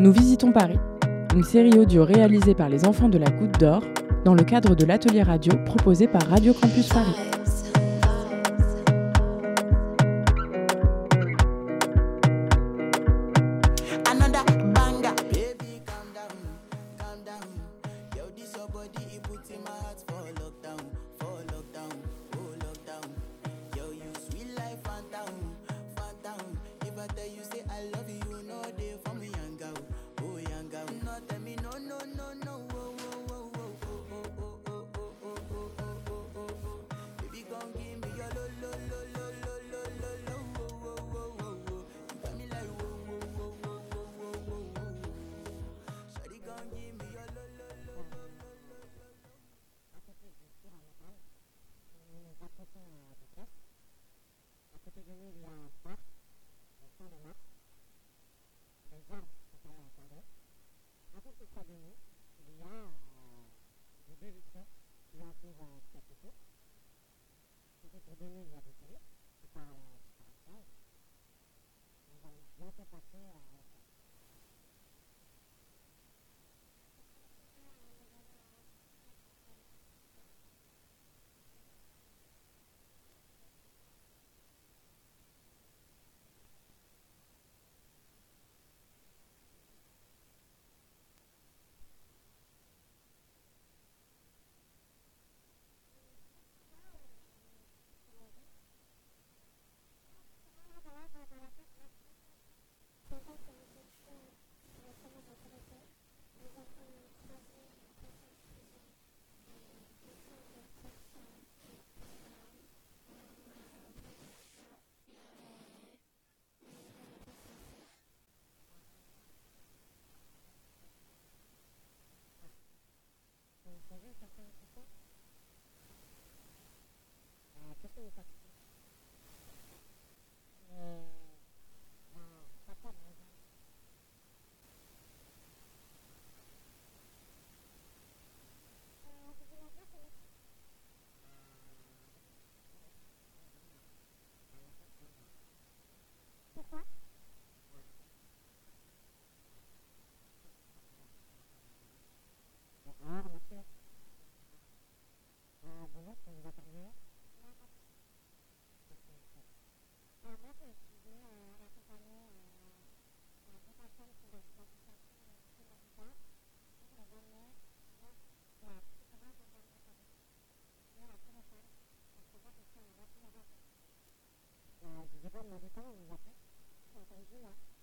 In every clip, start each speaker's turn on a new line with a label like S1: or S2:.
S1: Nous visitons Paris, une série audio réalisée par les enfants de la Goutte d'Or dans le cadre de l'atelier radio proposé par Radio Campus Paris. Gracias.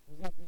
S1: Lihat di.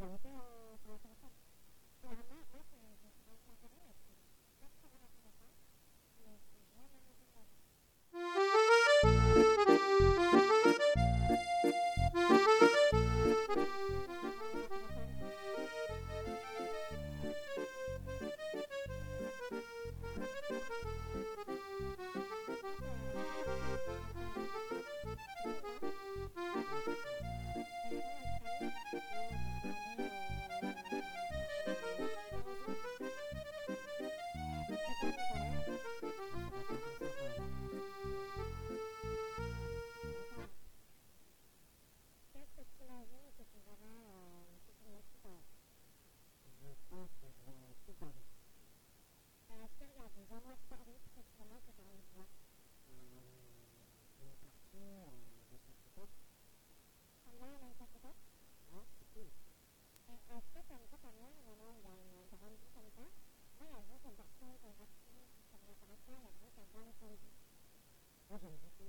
S2: 私たち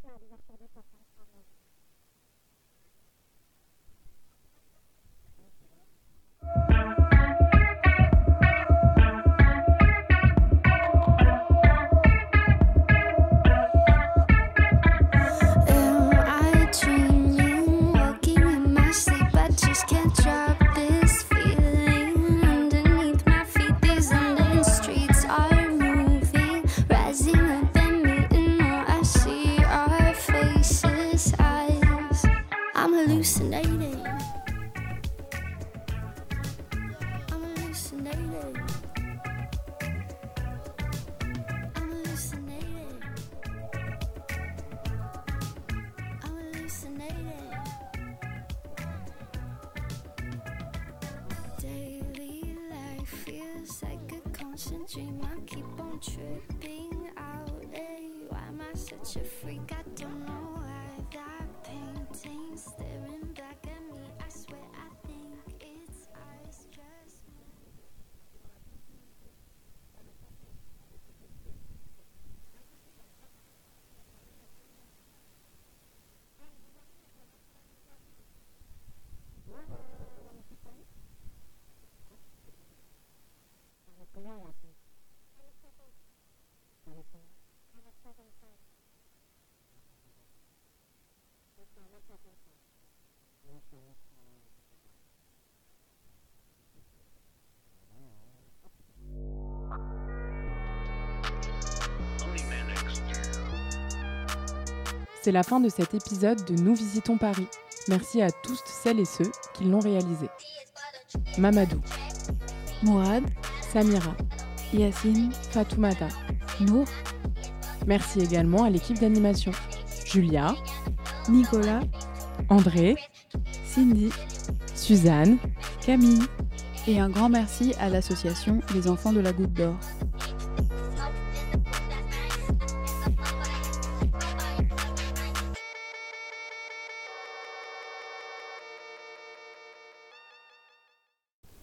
S2: que a dream, I keep on tripping out. Hey, why am I such a freak? I
S3: C'est la fin de cet épisode de Nous visitons Paris. Merci à tous celles et ceux qui l'ont réalisé. Mamadou,
S4: Mourad,
S3: Samira,
S4: Yacine,
S3: Fatoumata.
S4: Nour,
S3: Merci également à l'équipe d'animation. Julia,
S4: Nicolas,
S3: André,
S4: Cindy,
S3: Suzanne,
S4: Camille et un grand merci à l'association Les Enfants de la Goutte d'Or.